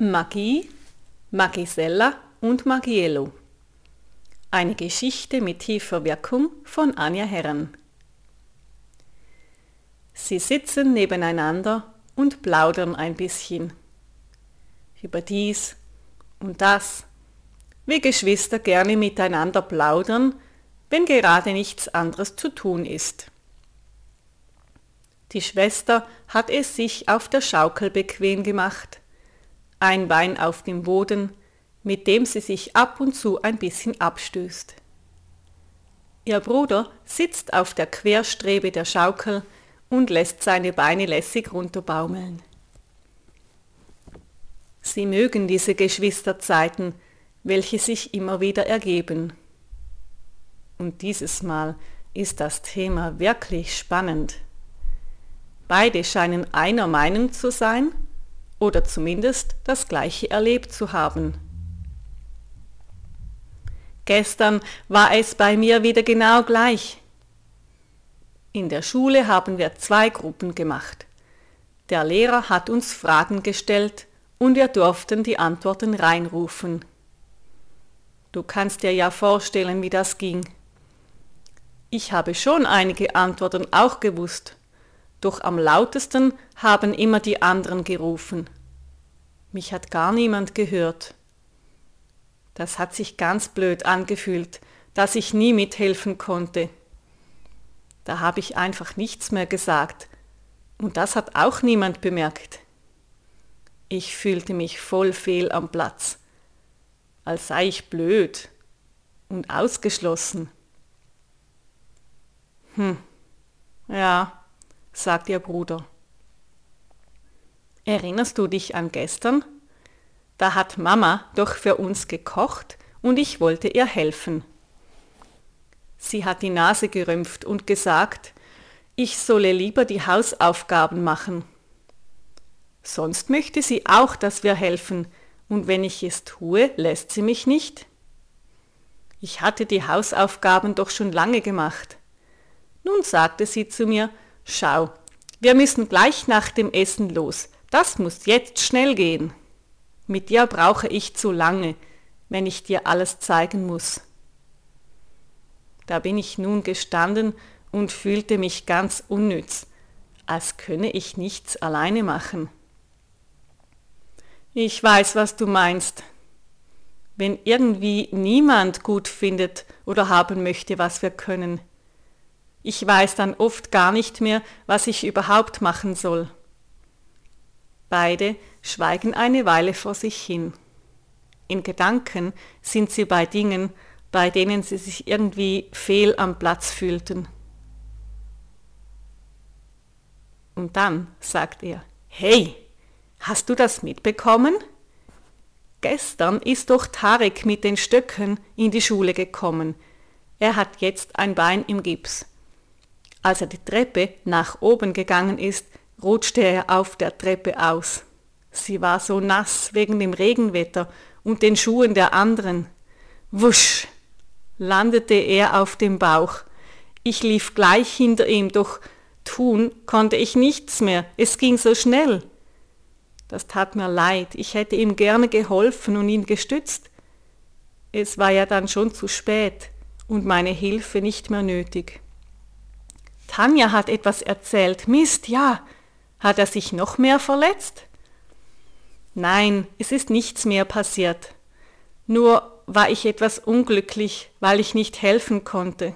Magie, Magisella und Magiello. Eine Geschichte mit tiefer Wirkung von Anja Herren. Sie sitzen nebeneinander und plaudern ein bisschen. Über dies und das, wie Geschwister gerne miteinander plaudern, wenn gerade nichts anderes zu tun ist. Die Schwester hat es sich auf der Schaukel bequem gemacht, ein Bein auf dem Boden, mit dem sie sich ab und zu ein bisschen abstößt. Ihr Bruder sitzt auf der Querstrebe der Schaukel und lässt seine Beine lässig runterbaumeln. Sie mögen diese Geschwisterzeiten, welche sich immer wieder ergeben. Und dieses Mal ist das Thema wirklich spannend. Beide scheinen einer Meinung zu sein oder zumindest das gleiche erlebt zu haben. Gestern war es bei mir wieder genau gleich. In der Schule haben wir zwei Gruppen gemacht. Der Lehrer hat uns Fragen gestellt und wir durften die Antworten reinrufen. Du kannst dir ja vorstellen, wie das ging. Ich habe schon einige Antworten auch gewusst, doch am lautesten haben immer die anderen gerufen. Mich hat gar niemand gehört. Das hat sich ganz blöd angefühlt, dass ich nie mithelfen konnte. Da habe ich einfach nichts mehr gesagt, und das hat auch niemand bemerkt. Ich fühlte mich voll fehl am Platz, als sei ich blöd und ausgeschlossen. Hm, ja, sagt ihr Bruder. Erinnerst du dich an gestern? Da hat Mama doch für uns gekocht und ich wollte ihr helfen. Sie hat die Nase gerümpft und gesagt, ich solle lieber die Hausaufgaben machen. Sonst möchte sie auch, dass wir helfen, und wenn ich es tue, lässt sie mich nicht. Ich hatte die Hausaufgaben doch schon lange gemacht. Nun sagte sie zu mir, Schau, wir müssen gleich nach dem Essen los. Das muss jetzt schnell gehen. Mit dir brauche ich zu lange, wenn ich dir alles zeigen muss. Da bin ich nun gestanden und fühlte mich ganz unnütz, als könne ich nichts alleine machen. Ich weiß, was du meinst. Wenn irgendwie niemand gut findet oder haben möchte, was wir können, ich weiß dann oft gar nicht mehr, was ich überhaupt machen soll. Beide schweigen eine Weile vor sich hin. In Gedanken sind sie bei Dingen, bei denen sie sich irgendwie fehl am Platz fühlten. Und dann sagt er, Hey, hast du das mitbekommen? Gestern ist doch Tarek mit den Stöcken in die Schule gekommen. Er hat jetzt ein Bein im Gips. Als er die Treppe nach oben gegangen ist, rutschte er auf der Treppe aus. Sie war so nass wegen dem Regenwetter und den Schuhen der anderen. Wusch landete er auf dem Bauch. Ich lief gleich hinter ihm, doch tun konnte ich nichts mehr. Es ging so schnell. Das tat mir leid. Ich hätte ihm gerne geholfen und ihn gestützt. Es war ja dann schon zu spät und meine Hilfe nicht mehr nötig. Tanja hat etwas erzählt. Mist, ja. Hat er sich noch mehr verletzt? Nein, es ist nichts mehr passiert. Nur war ich etwas unglücklich, weil ich nicht helfen konnte.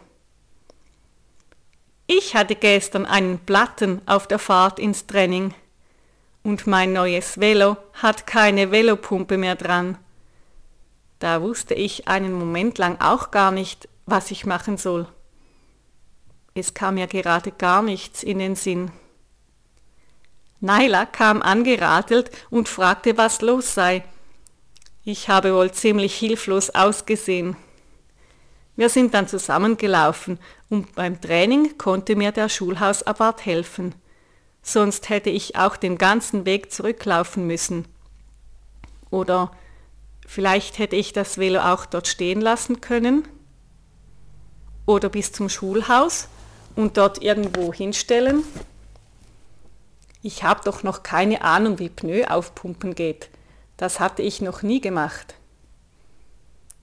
Ich hatte gestern einen Platten auf der Fahrt ins Training und mein neues Velo hat keine Velopumpe mehr dran. Da wusste ich einen Moment lang auch gar nicht, was ich machen soll. Es kam ja gerade gar nichts in den Sinn. Naila kam angeradelt und fragte, was los sei. Ich habe wohl ziemlich hilflos ausgesehen. Wir sind dann zusammengelaufen und beim Training konnte mir der Schulhausabwart helfen. Sonst hätte ich auch den ganzen Weg zurücklaufen müssen. Oder vielleicht hätte ich das Velo auch dort stehen lassen können. Oder bis zum Schulhaus und dort irgendwo hinstellen? Ich habe doch noch keine Ahnung, wie Pneu aufpumpen geht. Das hatte ich noch nie gemacht.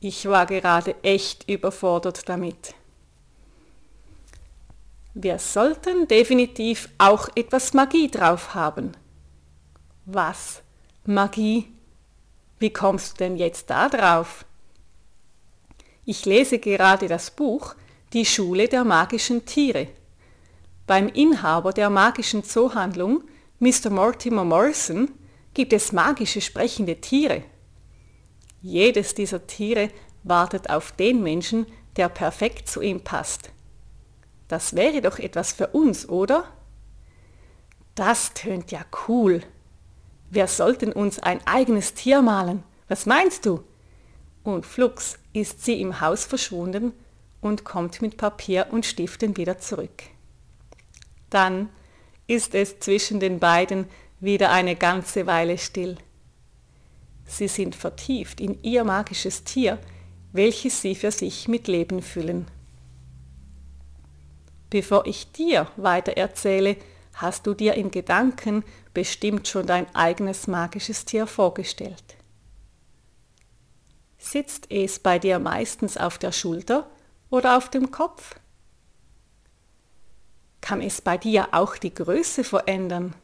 Ich war gerade echt überfordert damit. Wir sollten definitiv auch etwas Magie drauf haben. Was? Magie? Wie kommst du denn jetzt da drauf? Ich lese gerade das Buch Die Schule der magischen Tiere. Beim Inhaber der magischen Zoohandlung, Mr. Mortimer Morrison, gibt es magische sprechende Tiere. Jedes dieser Tiere wartet auf den Menschen, der perfekt zu ihm passt. Das wäre doch etwas für uns, oder? Das tönt ja cool. Wir sollten uns ein eigenes Tier malen. Was meinst du? Und flugs ist sie im Haus verschwunden und kommt mit Papier und Stiften wieder zurück. Dann ist es zwischen den beiden wieder eine ganze Weile still. Sie sind vertieft in ihr magisches Tier, welches sie für sich mit Leben füllen. Bevor ich dir weiter erzähle, hast du dir in Gedanken bestimmt schon dein eigenes magisches Tier vorgestellt. Sitzt es bei dir meistens auf der Schulter oder auf dem Kopf? Kann es bei dir auch die Größe verändern?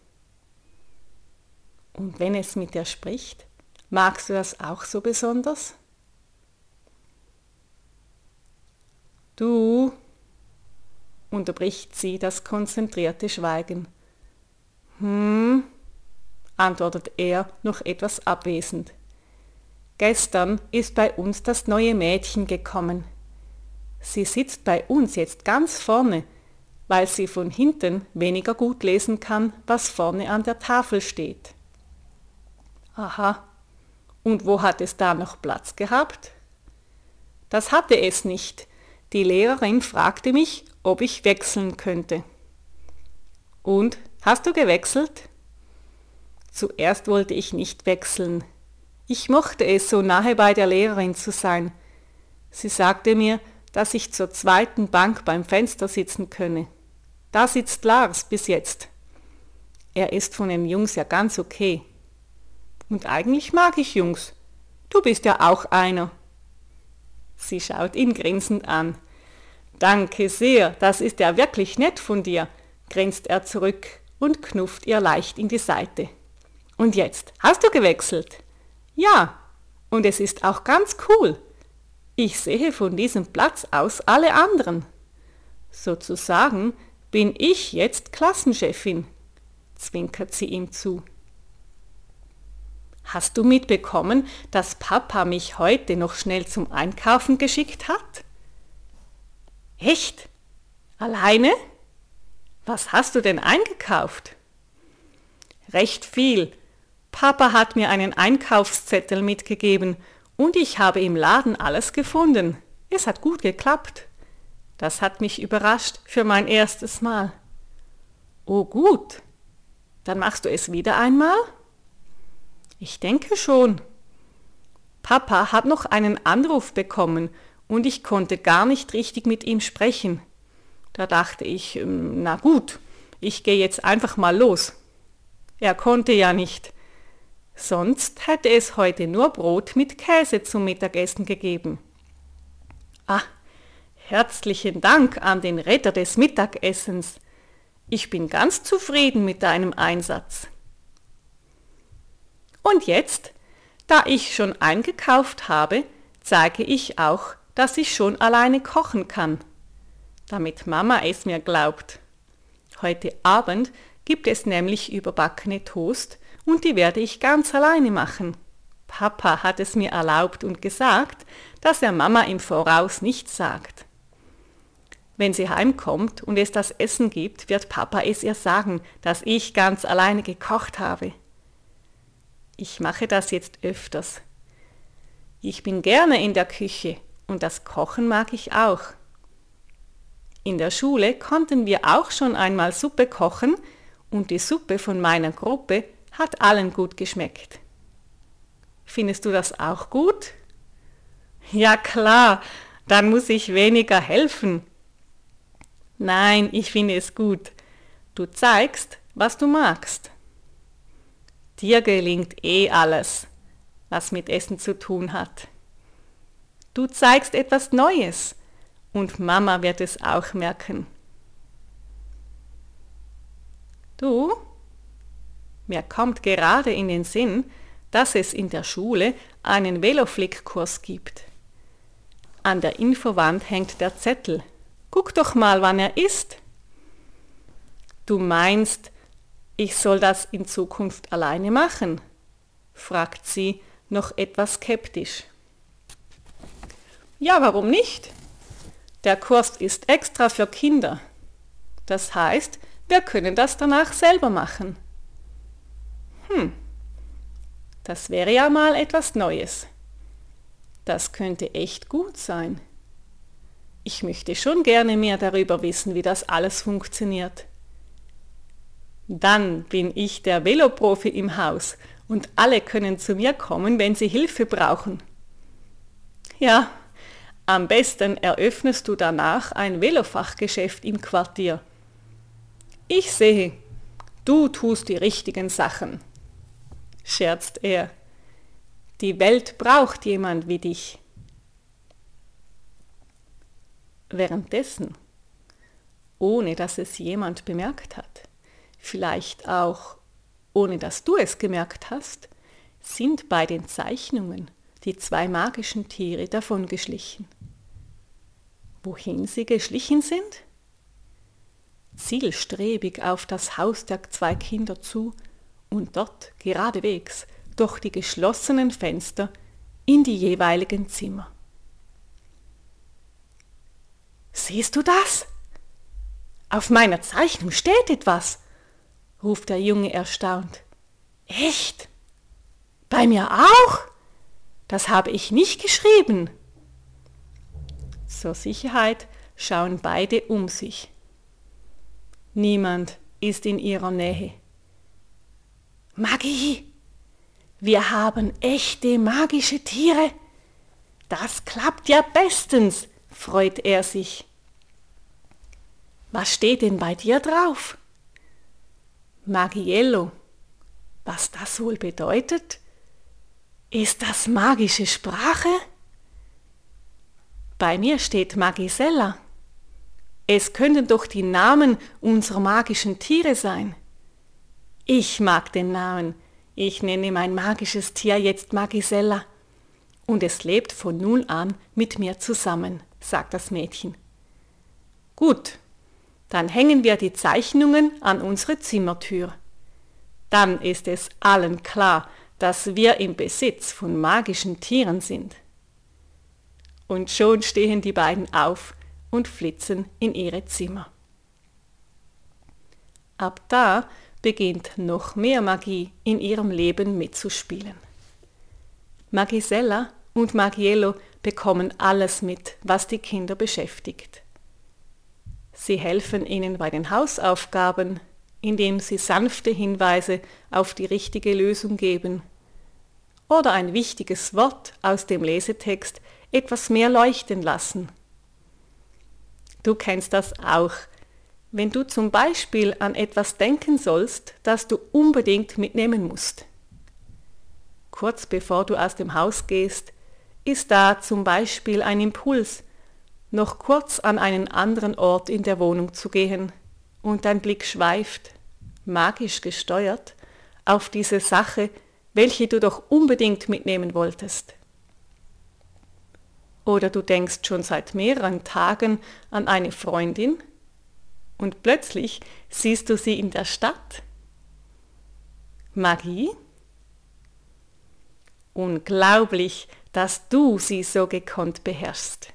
Und wenn es mit dir spricht, magst du das auch so besonders? Du unterbricht sie das konzentrierte Schweigen. Hm, antwortet er noch etwas abwesend. Gestern ist bei uns das neue Mädchen gekommen. Sie sitzt bei uns jetzt ganz vorne, weil sie von hinten weniger gut lesen kann, was vorne an der Tafel steht. Aha, und wo hat es da noch Platz gehabt? Das hatte es nicht. Die Lehrerin fragte mich, ob ich wechseln könnte. Und, hast du gewechselt? Zuerst wollte ich nicht wechseln. Ich mochte es, so nahe bei der Lehrerin zu sein. Sie sagte mir, dass ich zur zweiten Bank beim Fenster sitzen könne. Da sitzt Lars bis jetzt. Er ist von den Jungs ja ganz okay. Und eigentlich mag ich Jungs. Du bist ja auch einer. Sie schaut ihn grinsend an. Danke sehr, das ist ja wirklich nett von dir, grinst er zurück und knufft ihr leicht in die Seite. Und jetzt, hast du gewechselt? Ja, und es ist auch ganz cool. Ich sehe von diesem Platz aus alle anderen. Sozusagen bin ich jetzt Klassenchefin, zwinkert sie ihm zu. Hast du mitbekommen, dass Papa mich heute noch schnell zum Einkaufen geschickt hat? Echt? Alleine? Was hast du denn eingekauft? Recht viel. Papa hat mir einen Einkaufszettel mitgegeben und ich habe im Laden alles gefunden. Es hat gut geklappt. Das hat mich überrascht für mein erstes Mal. Oh gut. Dann machst du es wieder einmal? Ich denke schon. Papa hat noch einen Anruf bekommen und ich konnte gar nicht richtig mit ihm sprechen. Da dachte ich, ähm, na gut, ich gehe jetzt einfach mal los. Er konnte ja nicht. Sonst hätte es heute nur Brot mit Käse zum Mittagessen gegeben. Ah, herzlichen Dank an den Retter des Mittagessens. Ich bin ganz zufrieden mit deinem Einsatz. Und jetzt, da ich schon eingekauft habe, zeige ich auch, dass ich schon alleine kochen kann, damit Mama es mir glaubt. Heute Abend gibt es nämlich überbackene Toast und die werde ich ganz alleine machen. Papa hat es mir erlaubt und gesagt, dass er Mama im Voraus nichts sagt. Wenn sie heimkommt und es das Essen gibt, wird Papa es ihr sagen, dass ich ganz alleine gekocht habe. Ich mache das jetzt öfters. Ich bin gerne in der Küche und das Kochen mag ich auch. In der Schule konnten wir auch schon einmal Suppe kochen und die Suppe von meiner Gruppe hat allen gut geschmeckt. Findest du das auch gut? Ja klar, dann muss ich weniger helfen. Nein, ich finde es gut. Du zeigst, was du magst. Dir gelingt eh alles. was mit Essen zu tun hat. Du zeigst etwas Neues und Mama wird es auch merken. Du, mir kommt gerade in den Sinn, dass es in der Schule einen Veloflick-Kurs gibt. An der Infowand hängt der Zettel. Guck doch mal, wann er ist. Du meinst, ich soll das in Zukunft alleine machen? fragt sie noch etwas skeptisch. Ja, warum nicht? Der Kurs ist extra für Kinder. Das heißt, wir können das danach selber machen. Hm, das wäre ja mal etwas Neues. Das könnte echt gut sein. Ich möchte schon gerne mehr darüber wissen, wie das alles funktioniert. Dann bin ich der Veloprofi im Haus und alle können zu mir kommen, wenn sie Hilfe brauchen. Ja, am besten eröffnest du danach ein Velofachgeschäft im Quartier. Ich sehe, du tust die richtigen Sachen, scherzt er. Die Welt braucht jemand wie dich. Währenddessen, ohne dass es jemand bemerkt hat, vielleicht auch ohne dass du es gemerkt hast, sind bei den Zeichnungen die zwei magischen Tiere davongeschlichen. Wohin sie geschlichen sind? Zielstrebig auf das Haus der zwei Kinder zu und dort geradewegs durch die geschlossenen Fenster in die jeweiligen Zimmer. Siehst du das? Auf meiner Zeichnung steht etwas, ruft der Junge erstaunt. Echt? Bei mir auch? Das habe ich nicht geschrieben. Zur Sicherheit schauen beide um sich. Niemand ist in ihrer Nähe. Magie! Wir haben echte magische Tiere. Das klappt ja bestens, freut er sich. Was steht denn bei dir drauf? Magiello. Was das wohl bedeutet? Ist das magische Sprache? Bei mir steht Magisella. Es könnten doch die Namen unserer magischen Tiere sein. Ich mag den Namen. Ich nenne mein magisches Tier jetzt Magisella. Und es lebt von nun an mit mir zusammen, sagt das Mädchen. Gut, dann hängen wir die Zeichnungen an unsere Zimmertür. Dann ist es allen klar, dass wir im Besitz von magischen Tieren sind. Und schon stehen die beiden auf und flitzen in ihre Zimmer. Ab da beginnt noch mehr Magie in ihrem Leben mitzuspielen. Magisella und Magiello bekommen alles mit, was die Kinder beschäftigt. Sie helfen ihnen bei den Hausaufgaben, indem sie sanfte Hinweise auf die richtige Lösung geben oder ein wichtiges Wort aus dem Lesetext etwas mehr leuchten lassen. Du kennst das auch, wenn du zum Beispiel an etwas denken sollst, das du unbedingt mitnehmen musst. Kurz bevor du aus dem Haus gehst, ist da zum Beispiel ein Impuls, noch kurz an einen anderen Ort in der Wohnung zu gehen und dein Blick schweift magisch gesteuert, auf diese Sache, welche du doch unbedingt mitnehmen wolltest. Oder du denkst schon seit mehreren Tagen an eine Freundin und plötzlich siehst du sie in der Stadt. Magie? Unglaublich, dass du sie so gekonnt beherrschst.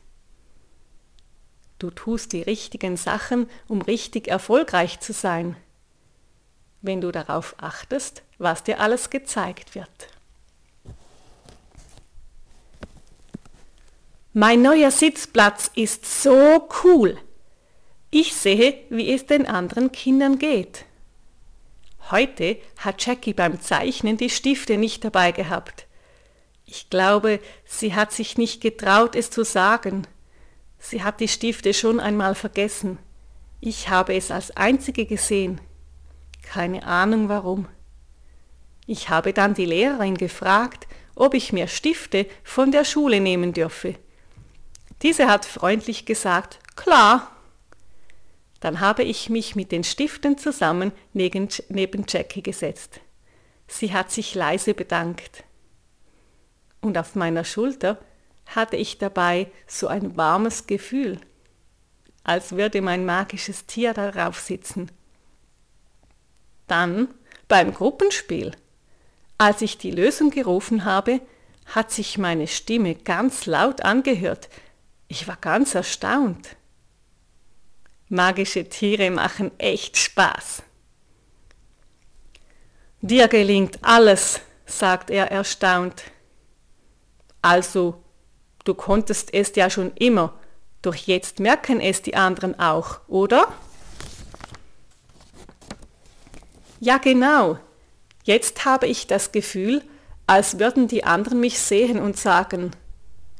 Du tust die richtigen Sachen, um richtig erfolgreich zu sein wenn du darauf achtest, was dir alles gezeigt wird. Mein neuer Sitzplatz ist so cool. Ich sehe, wie es den anderen Kindern geht. Heute hat Jackie beim Zeichnen die Stifte nicht dabei gehabt. Ich glaube, sie hat sich nicht getraut, es zu sagen. Sie hat die Stifte schon einmal vergessen. Ich habe es als einzige gesehen. Keine Ahnung warum. Ich habe dann die Lehrerin gefragt, ob ich mir Stifte von der Schule nehmen dürfe. Diese hat freundlich gesagt, klar. Dann habe ich mich mit den Stiften zusammen neben, Jackie gesetzt. Sie hat sich leise bedankt. Und auf meiner Schulter hatte ich dabei so ein warmes Gefühl, als würde mein magisches Tier darauf sitzen. Dann beim Gruppenspiel. Als ich die Lösung gerufen habe, hat sich meine Stimme ganz laut angehört. Ich war ganz erstaunt. Magische Tiere machen echt Spaß. Dir gelingt alles, sagt er erstaunt. Also, du konntest es ja schon immer, doch jetzt merken es die anderen auch, oder? Ja genau, jetzt habe ich das Gefühl, als würden die anderen mich sehen und sagen,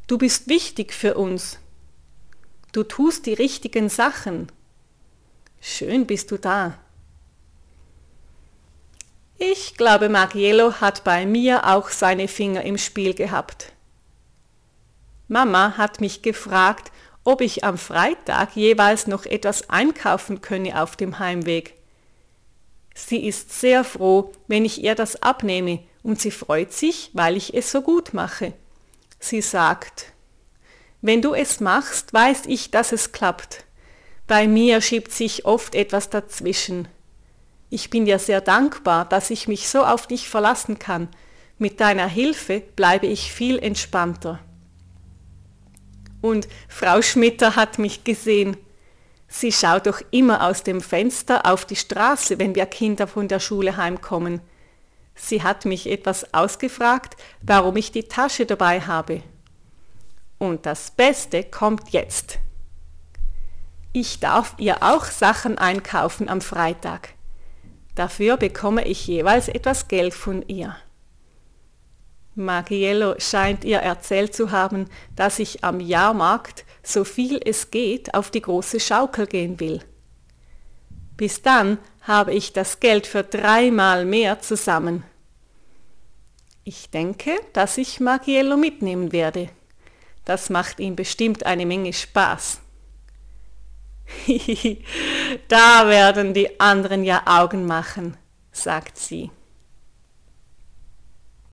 du bist wichtig für uns. Du tust die richtigen Sachen. Schön bist du da. Ich glaube, Magiello hat bei mir auch seine Finger im Spiel gehabt. Mama hat mich gefragt, ob ich am Freitag jeweils noch etwas einkaufen könne auf dem Heimweg. Sie ist sehr froh, wenn ich ihr das abnehme, und sie freut sich, weil ich es so gut mache. Sie sagt, wenn du es machst, weiß ich, dass es klappt. Bei mir schiebt sich oft etwas dazwischen. Ich bin dir sehr dankbar, dass ich mich so auf dich verlassen kann. Mit deiner Hilfe bleibe ich viel entspannter. Und Frau Schmitter hat mich gesehen. Sie schaut doch immer aus dem Fenster auf die Straße, wenn wir Kinder von der Schule heimkommen. Sie hat mich etwas ausgefragt, warum ich die Tasche dabei habe. Und das Beste kommt jetzt. Ich darf ihr auch Sachen einkaufen am Freitag. Dafür bekomme ich jeweils etwas Geld von ihr. Magiello scheint ihr erzählt zu haben, dass ich am Jahrmarkt, so viel es geht, auf die große Schaukel gehen will. Bis dann habe ich das Geld für dreimal mehr zusammen. Ich denke, dass ich Magiello mitnehmen werde. Das macht ihm bestimmt eine Menge Spaß. da werden die anderen ja Augen machen, sagt sie.